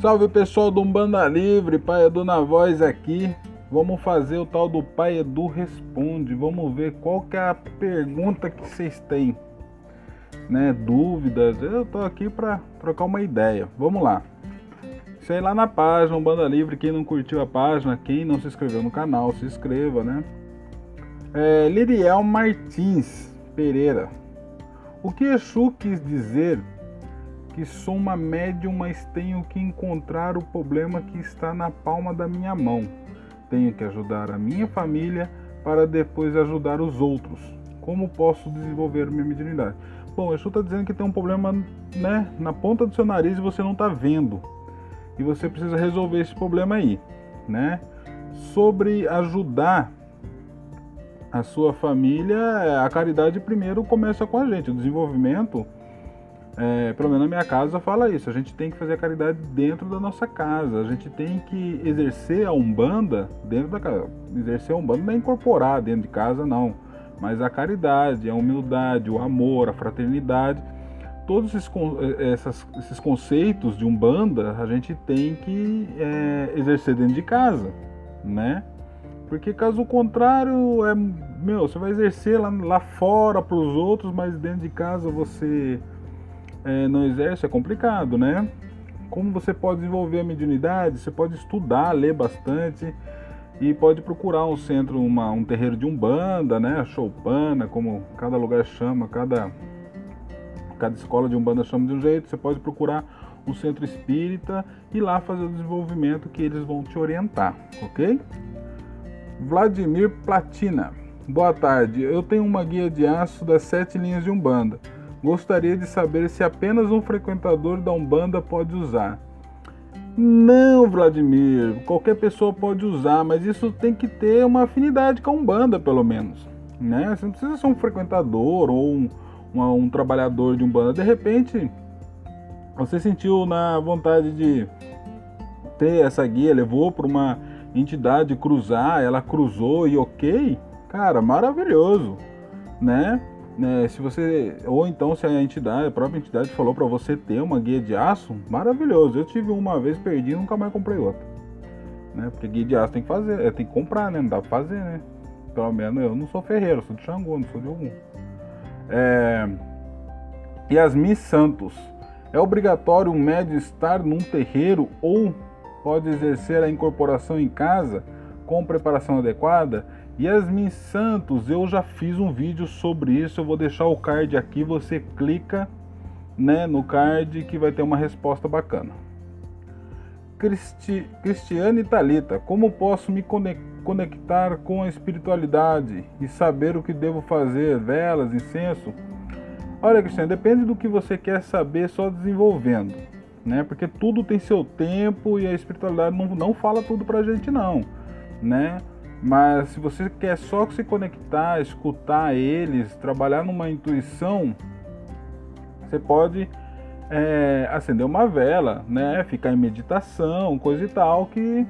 Salve pessoal do Umbanda Livre, Pai Edu na voz aqui. Vamos fazer o tal do Pai Edu Responde. Vamos ver qual que é a pergunta que vocês têm, né? Dúvidas. Eu tô aqui para trocar uma ideia. Vamos lá. Sei lá na página Umbanda Livre. Quem não curtiu a página, quem não se inscreveu no canal, se inscreva, né? É, Liriel Martins Pereira. O que Exu quis dizer que sou uma médium, mas tenho que encontrar o problema que está na palma da minha mão. Tenho que ajudar a minha família para depois ajudar os outros. Como posso desenvolver minha mediunidade? Bom, Exu está dizendo que tem um problema né, na ponta do seu nariz e você não está vendo. E você precisa resolver esse problema aí. Né? Sobre ajudar a sua família, a caridade primeiro começa com a gente. O desenvolvimento é, pelo menos na minha casa fala isso, a gente tem que fazer a caridade dentro da nossa casa, a gente tem que exercer a Umbanda dentro da casa. Exercer a Umbanda não é incorporar dentro de casa, não. Mas a caridade, a humildade, o amor, a fraternidade, todos esses, é, essas, esses conceitos de Umbanda a gente tem que é, exercer dentro de casa, né? Porque caso contrário, é, meu, você vai exercer lá, lá fora para os outros, mas dentro de casa você é, não exerce é complicado, né? Como você pode desenvolver a mediunidade? Você pode estudar, ler bastante e pode procurar um centro, uma, um terreiro de umbanda, né? Choupana, como cada lugar chama, cada cada escola de umbanda chama de um jeito. Você pode procurar um centro espírita e lá fazer o desenvolvimento que eles vão te orientar, ok? Vladimir Platina. Boa tarde. Eu tenho uma guia de aço das sete linhas de umbanda. Gostaria de saber se apenas um frequentador da Umbanda pode usar. Não, Vladimir, qualquer pessoa pode usar, mas isso tem que ter uma afinidade com a Umbanda, pelo menos. Né? Você não precisa ser um frequentador ou um, um, trabalhador de Umbanda. De repente, você sentiu na vontade de ter essa guia, levou para uma entidade cruzar, ela cruzou e ok, cara, maravilhoso, né? Né, se você ou então se a entidade, a própria entidade falou para você ter uma guia de aço, maravilhoso. Eu tive uma vez perdi, nunca mais comprei outra, né? Porque guia de aço tem que fazer, é, tem que comprar, né? Não dá pra fazer, né? Pelo menos eu não sou ferreiro, sou de Xangô, não sou de algum. É... Yasmin Santos. É obrigatório um médio estar num terreiro ou pode exercer a incorporação em casa com preparação adequada? Yasmin Santos, eu já fiz um vídeo sobre isso, eu vou deixar o card aqui, você clica né, no card que vai ter uma resposta bacana. Cristi Cristiane Talita, como posso me conectar com a espiritualidade e saber o que devo fazer? Velas, incenso? Olha, Cristiane, depende do que você quer saber, só desenvolvendo, né? Porque tudo tem seu tempo e a espiritualidade não, não fala tudo pra gente, não, né? Mas se você quer só se conectar, escutar eles, trabalhar numa intuição, você pode é, acender uma vela, né? Ficar em meditação, coisa e tal, que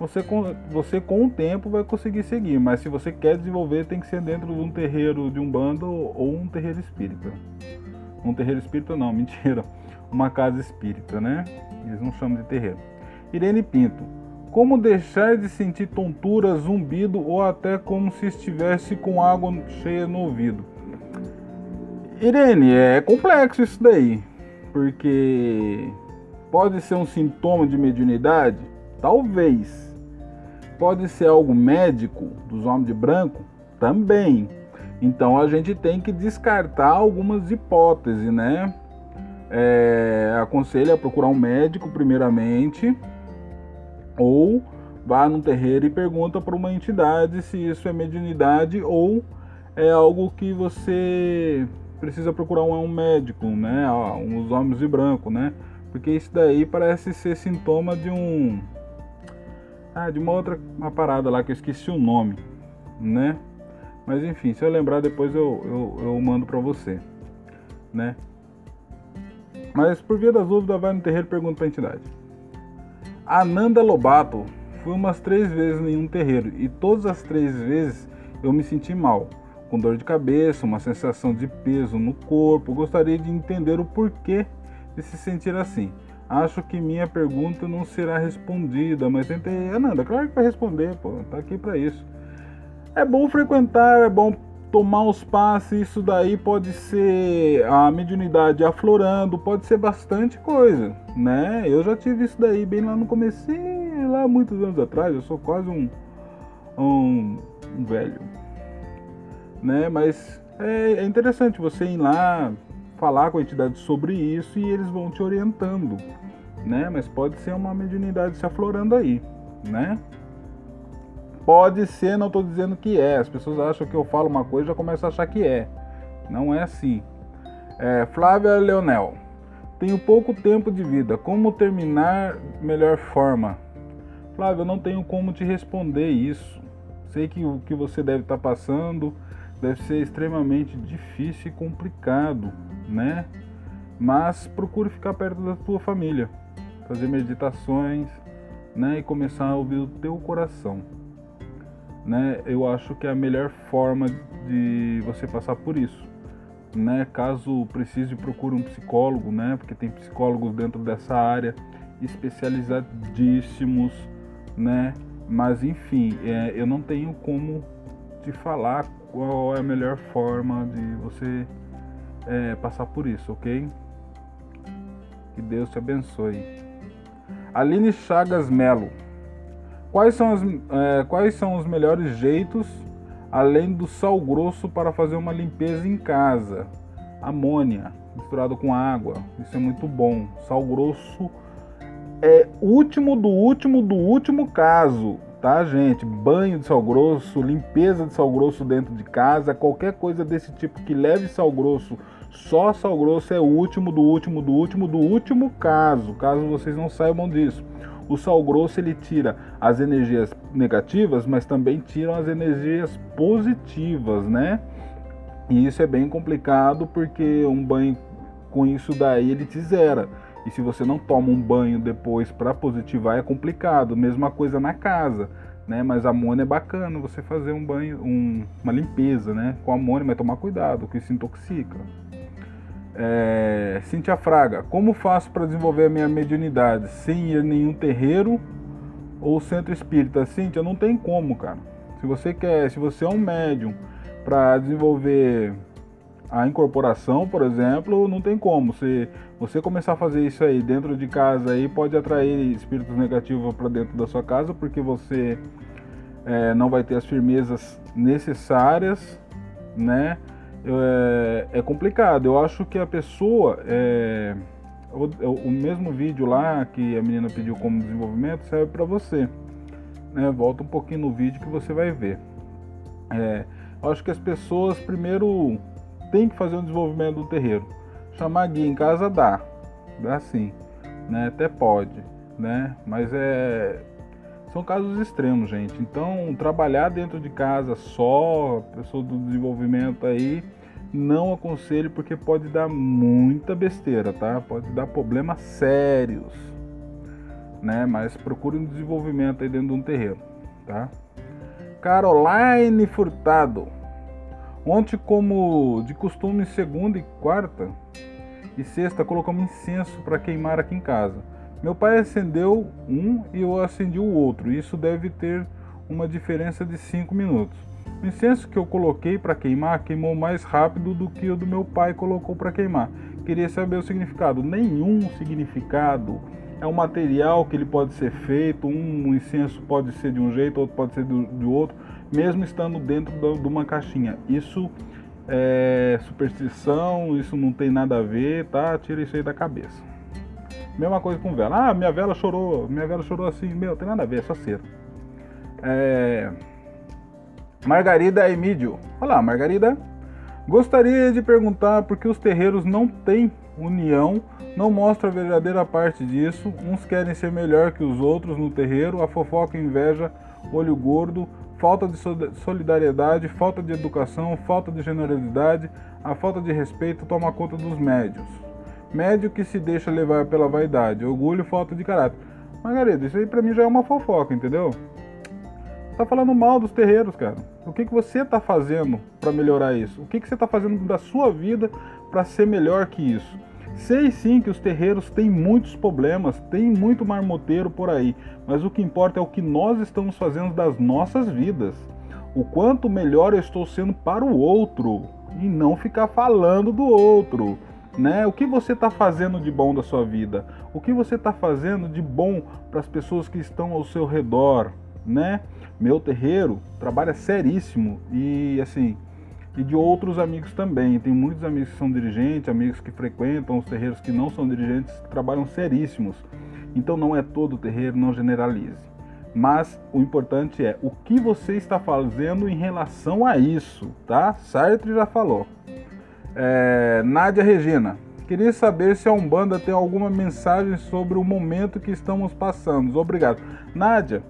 você, você com o tempo vai conseguir seguir. Mas se você quer desenvolver, tem que ser dentro de um terreiro de um bando ou um terreiro espírita. Um terreiro espírita não, mentira. Uma casa espírita, né? Eles não chamam de terreiro. Irene Pinto. Como deixar de sentir tontura, zumbido ou até como se estivesse com água cheia no ouvido? Irene, é complexo isso daí, porque pode ser um sintoma de mediunidade? Talvez. Pode ser algo médico dos homens de branco? Também. Então a gente tem que descartar algumas hipóteses, né? É, aconselho a procurar um médico primeiramente ou vá num terreiro e pergunta para uma entidade se isso é mediunidade ou é algo que você precisa procurar um, médico, né? Uns homens de branco, né? Porque isso daí parece ser sintoma de um. Ah, de uma outra uma parada lá que eu esqueci o nome, né? Mas enfim, se eu lembrar depois eu, eu, eu mando para você, né? Mas por via das dúvidas, vai no terreiro e pergunta para a entidade. Ananda Lobato. Fui umas três vezes em um terreiro e todas as três vezes eu me senti mal, com dor de cabeça, uma sensação de peso no corpo. Gostaria de entender o porquê de se sentir assim. Acho que minha pergunta não será respondida, mas tentei. Ananda, claro que vai responder, pô. Tá aqui para isso. É bom frequentar, é bom tomar os passes, isso daí pode ser a mediunidade aflorando, pode ser bastante coisa, né? Eu já tive isso daí bem lá no começo, lá muitos anos atrás, eu sou quase um, um, um velho, né? Mas é, é interessante você ir lá falar com a entidade sobre isso e eles vão te orientando, né? Mas pode ser uma mediunidade se aflorando aí, né? Pode ser, não estou dizendo que é. As pessoas acham que eu falo uma coisa e já começam a achar que é. Não é assim. É, Flávia Leonel. Tenho pouco tempo de vida. Como terminar melhor forma? Flávia, eu não tenho como te responder isso. Sei que o que você deve estar tá passando deve ser extremamente difícil e complicado, né? Mas procure ficar perto da tua família, fazer meditações, né? E começar a ouvir o teu coração né, eu acho que é a melhor forma de você passar por isso. Né? Caso precise, procure um psicólogo, né? porque tem psicólogos dentro dessa área especializadíssimos, né? Mas enfim, é, eu não tenho como te falar qual é a melhor forma de você é, passar por isso, ok? Que Deus te abençoe. Aline Chagas Melo. Quais são, as, é, quais são os melhores jeitos, além do sal grosso, para fazer uma limpeza em casa? Amônia misturado com água, isso é muito bom. Sal grosso é último do último do último caso, tá, gente? Banho de sal grosso, limpeza de sal grosso dentro de casa, qualquer coisa desse tipo que leve sal grosso, só sal grosso é o último do último do último do último caso, caso vocês não saibam disso. O sal grosso ele tira as energias negativas, mas também tira as energias positivas, né? E isso é bem complicado porque um banho com isso daí ele te zera. E se você não toma um banho depois para positivar é complicado. Mesma coisa na casa, né? Mas amônia é bacana você fazer um banho, um, uma limpeza, né? Com amônia, mas tomar cuidado, que isso intoxica. É, Cintia Fraga, como faço para desenvolver a minha mediunidade sem ir nenhum terreiro ou centro espírita? Cintia, não tem como, cara. Se você quer, se você é um médium para desenvolver a incorporação, por exemplo, não tem como. Se você começar a fazer isso aí dentro de casa, aí pode atrair espíritos negativos para dentro da sua casa, porque você é, não vai ter as firmezas necessárias, né? É, é complicado. Eu acho que a pessoa. É, o, o, mesmo vídeo lá que a menina pediu como desenvolvimento serve para você. Né? Volta um pouquinho no vídeo que você vai ver. É, eu acho que as pessoas primeiro têm que fazer um desenvolvimento do terreiro. Chamar guia em casa dá, dá sim, né? Até pode, né? Mas é são casos extremos, gente. Então, trabalhar dentro de casa só, pessoa do desenvolvimento aí, não aconselho porque pode dar muita besteira, tá? Pode dar problemas sérios, né? Mas procure um desenvolvimento aí dentro de um terreiro, tá? Caroline Furtado. Ontem, como de costume, segunda e quarta e sexta, colocamos incenso para queimar aqui em casa. Meu pai acendeu um e eu acendi o outro. Isso deve ter uma diferença de 5 minutos. O incenso que eu coloquei para queimar queimou mais rápido do que o do meu pai colocou para queimar. Queria saber o significado. Nenhum significado. É um material que ele pode ser feito. Um incenso pode ser de um jeito, outro pode ser de outro, mesmo estando dentro de uma caixinha. Isso é superstição, isso não tem nada a ver, tá? Tira isso aí da cabeça. Mesma coisa com vela. Ah, minha vela chorou, minha vela chorou assim. Meu, tem nada a ver, é só cera. É... Margarida Emídio. Olá, Margarida. Gostaria de perguntar por que os terreiros não têm união, não mostra a verdadeira parte disso. Uns querem ser melhor que os outros no terreiro, a fofoca, inveja, olho gordo, falta de solidariedade, falta de educação, falta de generosidade, a falta de respeito toma conta dos médios. Médio que se deixa levar pela vaidade, orgulho, falta de caráter. Margarida, isso aí pra mim já é uma fofoca, entendeu? Você tá falando mal dos terreiros, cara. O que, que você tá fazendo para melhorar isso? O que, que você tá fazendo da sua vida para ser melhor que isso? Sei sim que os terreiros têm muitos problemas, tem muito marmoteiro por aí, mas o que importa é o que nós estamos fazendo das nossas vidas. O quanto melhor eu estou sendo para o outro e não ficar falando do outro. Né? O que você está fazendo de bom da sua vida? O que você está fazendo de bom para as pessoas que estão ao seu redor? Né? Meu terreiro trabalha seríssimo e assim e de outros amigos também. Tem muitos amigos que são dirigentes, amigos que frequentam os terreiros que não são dirigentes, trabalham seríssimos. Então não é todo terreiro, não generalize. Mas o importante é o que você está fazendo em relação a isso, tá? Sartre já falou. É, Nádia Regina, queria saber se a Umbanda tem alguma mensagem sobre o momento que estamos passando. Obrigado. Nádia,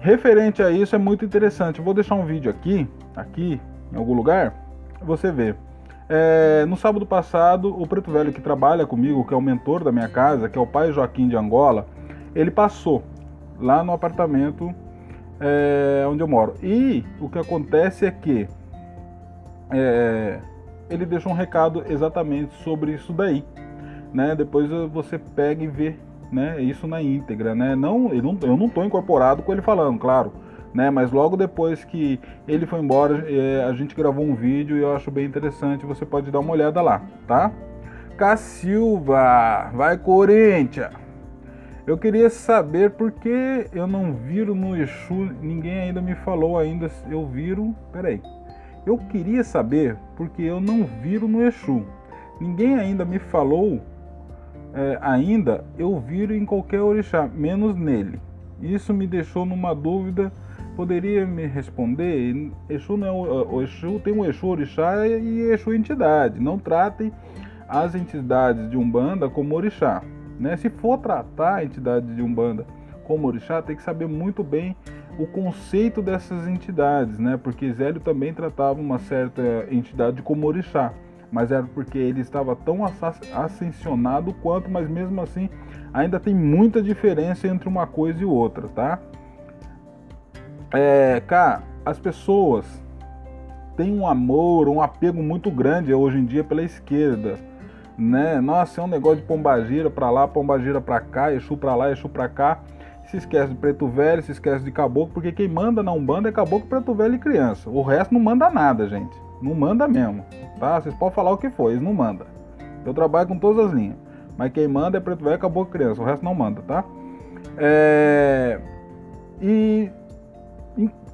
referente a isso é muito interessante. vou deixar um vídeo aqui, aqui em algum lugar, você vê. É, no sábado passado, o preto velho que trabalha comigo, que é o mentor da minha casa, que é o pai Joaquim de Angola, ele passou lá no apartamento é, onde eu moro. E o que acontece é que é, ele deixa um recado exatamente sobre isso daí. Né? Depois você pega e vê né, isso na íntegra. Né? Não, eu não estou incorporado com ele falando, claro né? Mas logo depois que ele foi embora, é, a gente gravou um vídeo e eu acho bem interessante. Você pode dar uma olhada lá, tá? Cacilva, vai Corinthians! Eu queria saber por que eu não viro no Exu, ninguém ainda me falou ainda, eu viro, peraí. Eu queria saber porque eu não viro no Exu. Ninguém ainda me falou é, ainda, eu viro em qualquer orixá, menos nele. Isso me deixou numa dúvida poderia me responder? Exu, não é o, o Exu tem um Exu orixá e Exu entidade. Não tratem as entidades de Umbanda como orixá. Né? Se for tratar a entidade de Umbanda como orixá, tem que saber muito bem o conceito dessas entidades, né? Porque Zélio também tratava uma certa entidade como orixá, mas era porque ele estava tão ascensionado quanto, mas mesmo assim ainda tem muita diferença entre uma coisa e outra, tá? É, as pessoas têm um amor, um apego muito grande hoje em dia pela esquerda, né? Nossa, é um negócio de pombagira para lá, pombagira para cá, Exu para lá, Exu para cá. Se esquece de preto velho, se esquece de caboclo, porque quem manda na Umbanda é caboclo, preto velho e criança. O resto não manda nada, gente. Não manda mesmo, tá? Vocês podem falar o que for, eles não mandam. Eu trabalho com todas as linhas. Mas quem manda é preto velho, caboclo criança. O resto não manda, tá? É... E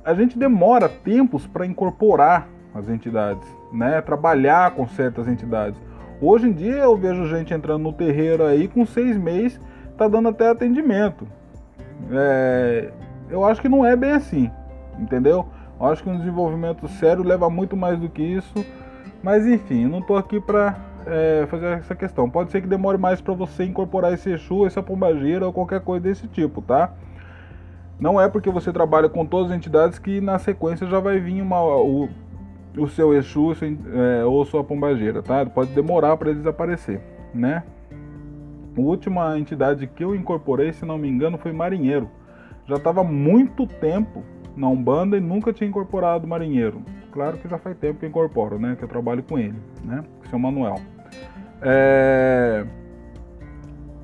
a gente demora tempos para incorporar as entidades, né? Trabalhar com certas entidades. Hoje em dia eu vejo gente entrando no terreiro aí com seis meses, tá dando até atendimento. É, eu acho que não é bem assim, entendeu? Eu acho que um desenvolvimento sério leva muito mais do que isso. Mas enfim, não estou aqui para é, fazer essa questão. Pode ser que demore mais para você incorporar esse Exu, essa pombageira ou qualquer coisa desse tipo, tá? Não é porque você trabalha com todas as entidades que na sequência já vai vir uma, o, o seu Exu é, ou sua pombageira, tá? Pode demorar para eles aparecer, né? A última entidade que eu incorporei, se não me engano, foi Marinheiro. Já estava muito tempo na Umbanda e nunca tinha incorporado Marinheiro. Claro que já faz tempo que eu incorporo, né? Que eu trabalho com ele, né? Que o Manuel. É...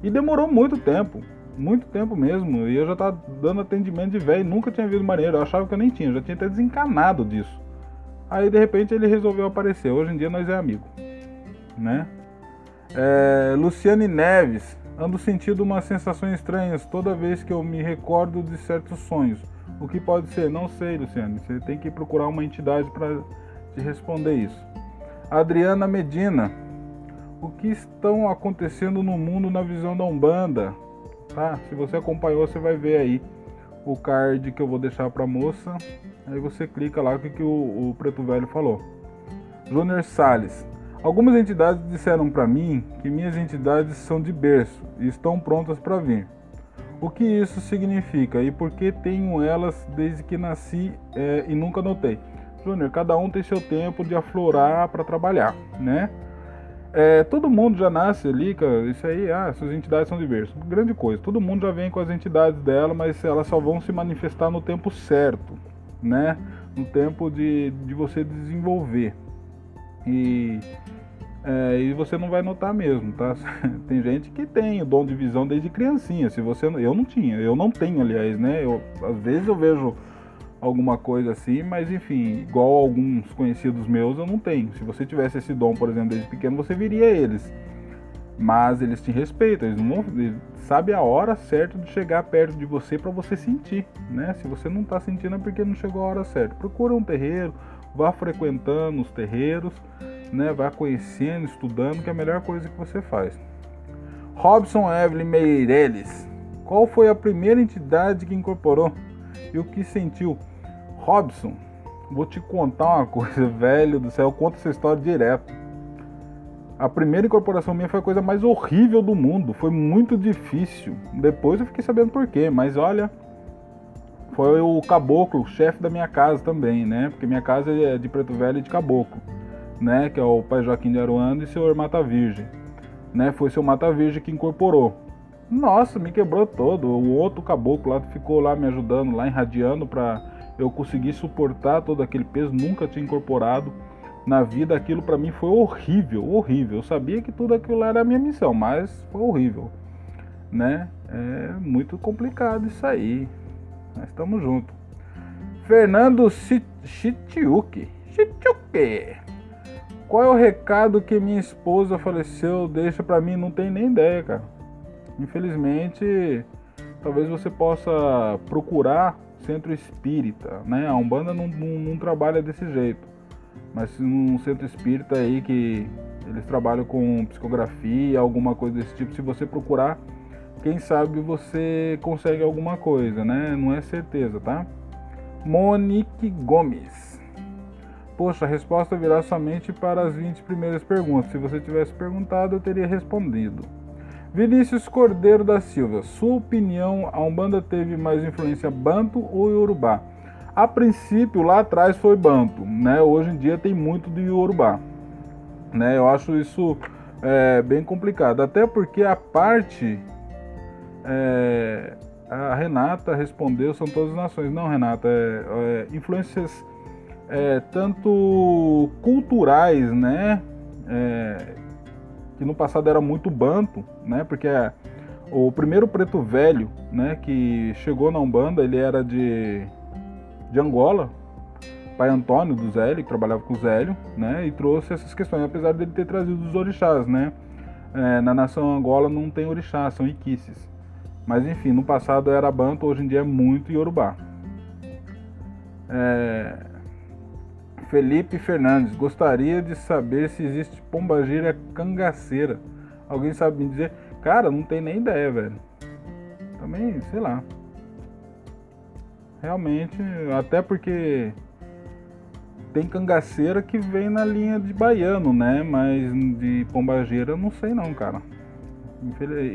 E demorou muito tempo muito tempo mesmo. E eu já tava dando atendimento de velho, nunca tinha visto marinheiro. Eu achava que eu nem tinha, eu já tinha até desencanado disso. Aí de repente ele resolveu aparecer. Hoje em dia nós é amigo, né? É, Luciane Neves, ando sentindo umas sensações estranhas toda vez que eu me recordo de certos sonhos. O que pode ser? Não sei, Luciane. Você tem que procurar uma entidade para te responder isso. Adriana Medina, o que estão acontecendo no mundo na visão da Umbanda? tá? Se você acompanhou, você vai ver aí o card que eu vou deixar para moça. Aí você clica lá o que, que o, o Preto Velho falou. Júnior Sales. Algumas entidades disseram para mim que minhas entidades são de berço e estão prontas para vir. O que isso significa e por que tenho elas desde que nasci é, e nunca notei? Júnior, cada um tem seu tempo de aflorar para trabalhar, né? É, todo mundo já nasce ali, cara, isso aí, ah, essas entidades são diversas. Grande coisa, todo mundo já vem com as entidades dela, mas elas só vão se manifestar no tempo certo, né? No tempo de, de você desenvolver. E É, e você não vai notar mesmo, tá? tem gente que tem o dom de visão desde criancinha. Se você, eu não tinha, eu não tenho, aliás, né? Eu, às vezes eu vejo alguma coisa assim, mas enfim, igual alguns conhecidos meus, eu não tenho. Se você tivesse esse dom, por exemplo, desde pequeno, você viria eles. Mas eles te respeitam, eles não eles sabem a hora certa de chegar perto de você para você sentir, né? Se você não está sentindo é porque não chegou a hora certa. Procura um terreiro, vá frequentando os terreiros, né? Vá conhecendo, estudando, que é a melhor coisa que você faz. Robson Evelyn Meireles, qual foi a primeira entidade que incorporou e o que sentiu? Robson, vou te contar uma coisa, velho do céu, eu conto essa história direto. A primeira incorporação minha foi a coisa mais horrível do mundo, foi muito difícil. Depois eu fiquei sabendo por quê, mas olha, foi o caboclo, chefe da minha casa também, né? Porque minha casa é de Preto Velho e de caboclo, né? Que é o pai Joaquim de Aruanda e o senhor Mata Virgem, né? Foi o seu Mata Virgem que incorporou. Nossa, me quebrou todo. O outro caboclo lá ficou lá me ajudando, lá irradiando para eu conseguir suportar todo aquele peso. Nunca tinha incorporado na vida. Aquilo para mim foi horrível, horrível. Eu sabia que tudo aquilo era a minha missão, mas foi horrível, né? É muito complicado isso aí. Nós estamos juntos. Fernando Chitiuki. Chitiuki. Qual é o recado que minha esposa faleceu? Deixa para mim, não tem nem ideia, cara. Infelizmente, talvez você possa procurar centro espírita, né? A Umbanda não, não, não trabalha desse jeito, mas um centro espírita aí que eles trabalham com psicografia, alguma coisa desse tipo, se você procurar, quem sabe você consegue alguma coisa, né? Não é certeza, tá? Monique Gomes. Poxa, a resposta virá somente para as 20 primeiras perguntas. Se você tivesse perguntado, eu teria respondido. Vinícius Cordeiro da Silva, sua opinião, a Umbanda teve mais influência Banto ou Yorubá? A princípio, lá atrás foi Banto, né? Hoje em dia tem muito de Yorubá, né? Eu acho isso é, bem complicado, até porque a parte é, a Renata respondeu são todas as nações, não Renata, é, é influências é, tanto culturais, né? É, que no passado era muito banto, né? Porque o primeiro preto velho, né, que chegou na Umbanda, ele era de, de Angola, pai Antônio do Zélio, que trabalhava com o Zélio, né, e trouxe essas questões, apesar dele ter trazido os orixás, né. É, na nação Angola não tem orixás, são iquices. Mas enfim, no passado era banto, hoje em dia é muito iorubá. É, Felipe Fernandes, gostaria de saber se existe pombagira cangaceira. Alguém sabe me dizer? Cara, não tem nem ideia, velho. Também, sei lá. Realmente, até porque tem cangaceira que vem na linha de baiano, né? Mas de pombageira não sei não, cara.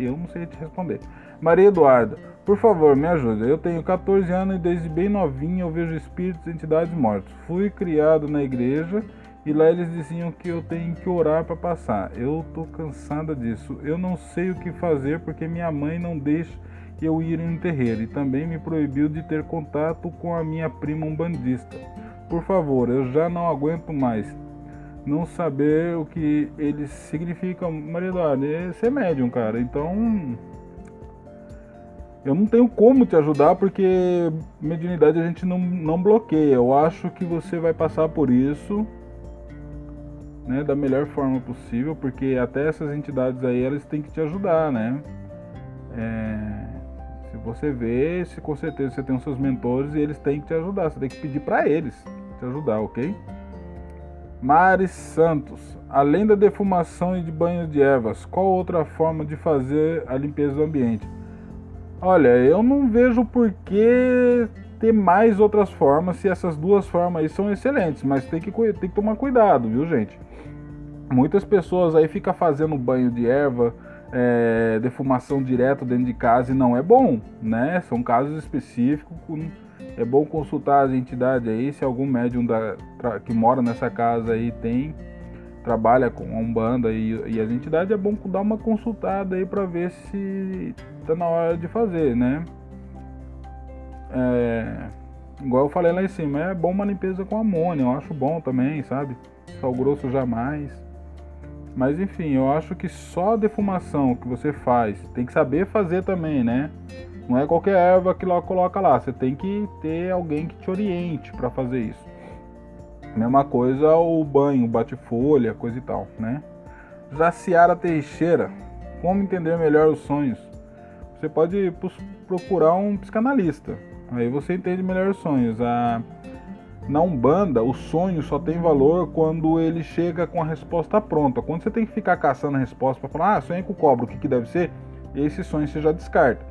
Eu não sei te responder. Maria Eduarda, por favor, me ajude. Eu tenho 14 anos e desde bem novinho eu vejo espíritos e entidades mortos. Fui criado na igreja e lá eles diziam que eu tenho que orar para passar. Eu tô cansada disso. Eu não sei o que fazer porque minha mãe não deixa eu ir em um terreiro e também me proibiu de ter contato com a minha prima umbandista. Por favor, eu já não aguento mais não saber o que eles significam. Maria Eduarda, é ser médium, cara. Então eu não tenho como te ajudar porque mediunidade a gente não, não bloqueia. Eu acho que você vai passar por isso né, da melhor forma possível, porque até essas entidades aí elas têm que te ajudar, né? É, se você vê, se com certeza você tem os seus mentores e eles têm que te ajudar, você tem que pedir para eles te ajudar, ok? Mares Santos, além da defumação e de banho de ervas, qual outra forma de fazer a limpeza do ambiente? Olha, eu não vejo por que ter mais outras formas se essas duas formas aí são excelentes, mas tem que, tem que tomar cuidado, viu, gente? Muitas pessoas aí ficam fazendo banho de erva, é, defumação direto dentro de casa e não é bom, né? São casos específicos. É bom consultar as entidades aí, se algum médium da, que mora nessa casa aí tem trabalha com a Umbanda e, e as entidades, é bom dar uma consultada aí para ver se tá na hora de fazer, né? É, igual eu falei lá em cima, é bom uma limpeza com amônia, eu acho bom também, sabe? Sal grosso jamais. Mas enfim, eu acho que só a defumação que você faz, tem que saber fazer também, né? Não é qualquer erva que lá coloca lá, você tem que ter alguém que te oriente para fazer isso. Mesma coisa o banho, bate-folha, coisa e tal, né? Jaciara Teixeira, como entender melhor os sonhos? Você pode procurar um psicanalista, aí você entende melhor os sonhos. A na Umbanda, o sonho só tem valor quando ele chega com a resposta pronta. Quando você tem que ficar caçando a resposta para falar, ah, sonhei com cobra, o que, que deve ser? Esse sonho você já descarta.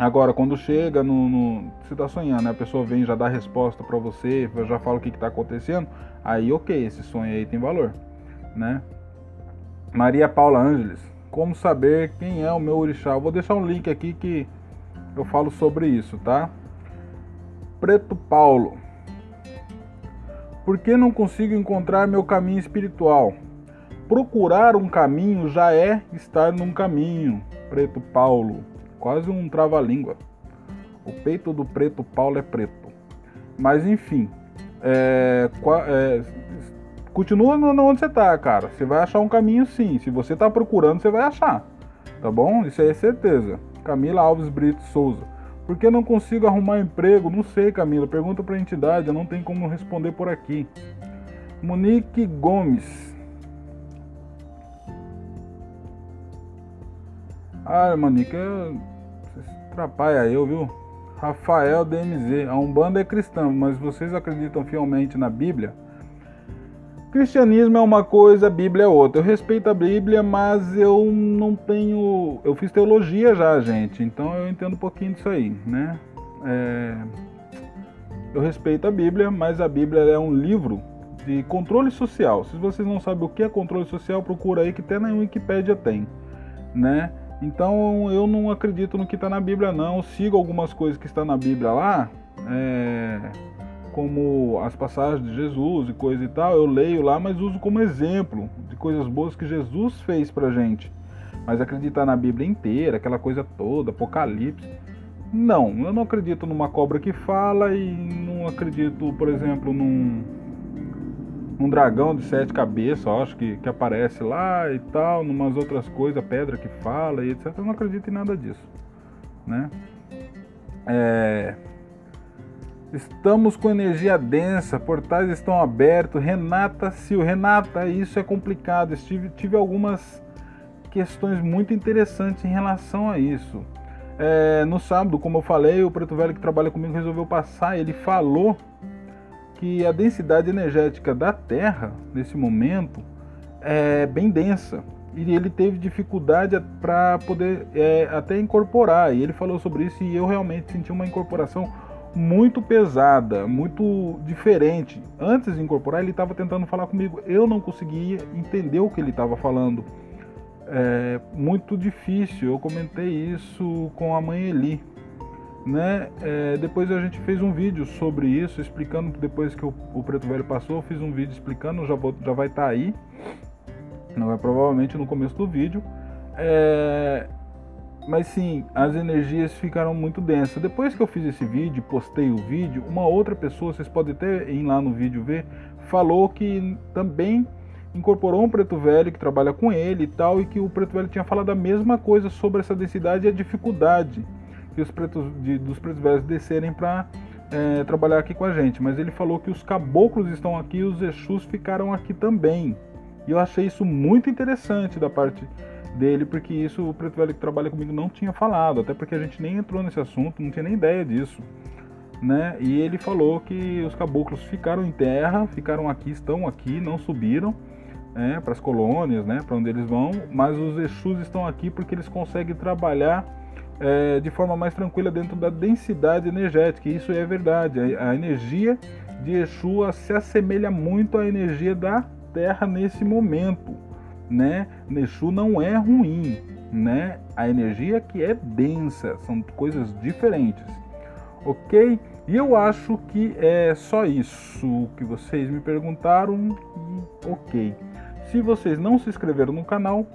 Agora, quando chega no, no você está sonhando, né? a pessoa vem já dá resposta para você, já fala o que está acontecendo, aí ok, esse sonho aí tem valor, né? Maria Paula Ângeles, como saber quem é o meu orixá? Eu vou deixar um link aqui que eu falo sobre isso, tá? Preto Paulo, por que não consigo encontrar meu caminho espiritual? Procurar um caminho já é estar num caminho. Preto Paulo, quase um trava-língua. O peito do preto Paulo é preto. Mas enfim, é, é, continua onde você está, cara. Você vai achar um caminho sim. Se você está procurando, você vai achar. Tá bom? Isso aí é certeza. Camila Alves Brito Souza. Por que não consigo arrumar emprego? Não sei, Camila. Pergunta para a entidade, eu não tenho como responder por aqui. Monique Gomes. Ah, Monique, você atrapalha eu, viu? Rafael DMZ. A Umbanda é cristã, mas vocês acreditam fielmente na Bíblia? Cristianismo é uma coisa, a Bíblia é outra. Eu respeito a Bíblia, mas eu não tenho. Eu fiz teologia já, gente, então eu entendo um pouquinho disso aí, né? É... Eu respeito a Bíblia, mas a Bíblia é um livro de controle social. Se vocês não sabem o que é controle social, procura aí que até na Wikipédia tem, né? Então eu não acredito no que está na Bíblia, não. Sigo algumas coisas que estão na Bíblia lá. É como as passagens de Jesus e coisa e tal, eu leio lá, mas uso como exemplo de coisas boas que Jesus fez pra gente. Mas acreditar na Bíblia inteira, aquela coisa toda, Apocalipse, não, eu não acredito numa cobra que fala e não acredito, por exemplo, num, num dragão de sete cabeças, acho que, que aparece lá e tal, numas outras coisas, pedra que fala e etc. Eu não acredito em nada disso, né? É, Estamos com energia densa, portais estão abertos. Renata Sil, Renata, isso é complicado. Tive, tive algumas questões muito interessantes em relação a isso. É, no sábado, como eu falei, o Preto Velho que trabalha comigo resolveu passar. Ele falou que a densidade energética da Terra, nesse momento, é bem densa. E ele teve dificuldade para poder é, até incorporar. E ele falou sobre isso e eu realmente senti uma incorporação muito pesada, muito diferente. Antes de incorporar, ele estava tentando falar comigo. Eu não conseguia entender o que ele estava falando. É muito difícil. Eu comentei isso com a mãe Eli. Né? É, depois a gente fez um vídeo sobre isso, explicando. Depois que o, o Preto Velho passou, eu fiz um vídeo explicando. Já, vou, já vai estar tá aí. Não é provavelmente no começo do vídeo. É, mas sim, as energias ficaram muito densas. Depois que eu fiz esse vídeo, postei o vídeo, uma outra pessoa, vocês podem até ir lá no vídeo ver, falou que também incorporou um preto velho que trabalha com ele e tal, e que o preto velho tinha falado a mesma coisa sobre essa densidade e a dificuldade que os pretos, de, dos pretos velhos descerem para é, trabalhar aqui com a gente. Mas ele falou que os caboclos estão aqui e os Exus ficaram aqui também. E eu achei isso muito interessante da parte dele, porque isso o Preto Velho que trabalha comigo não tinha falado, até porque a gente nem entrou nesse assunto, não tinha nem ideia disso. Né? E ele falou que os caboclos ficaram em terra, ficaram aqui, estão aqui, não subiram né, para as colônias, né, para onde eles vão, mas os Exus estão aqui porque eles conseguem trabalhar é, de forma mais tranquila dentro da densidade energética. E isso é verdade. A, a energia de Exu se assemelha muito à energia da Terra nesse momento né? Exu não é ruim, né? A energia que é densa, são coisas diferentes, ok? E eu acho que é só isso que vocês me perguntaram ok. Se vocês não se inscreveram no canal,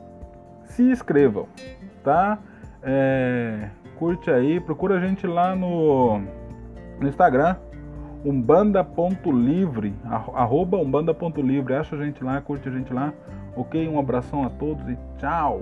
se inscrevam, tá? É, curte aí, procura a gente lá no, no Instagram, umbanda.livre, arroba umbanda.livre, acha a gente lá, curte a gente lá, Ok? Um abração a todos e tchau!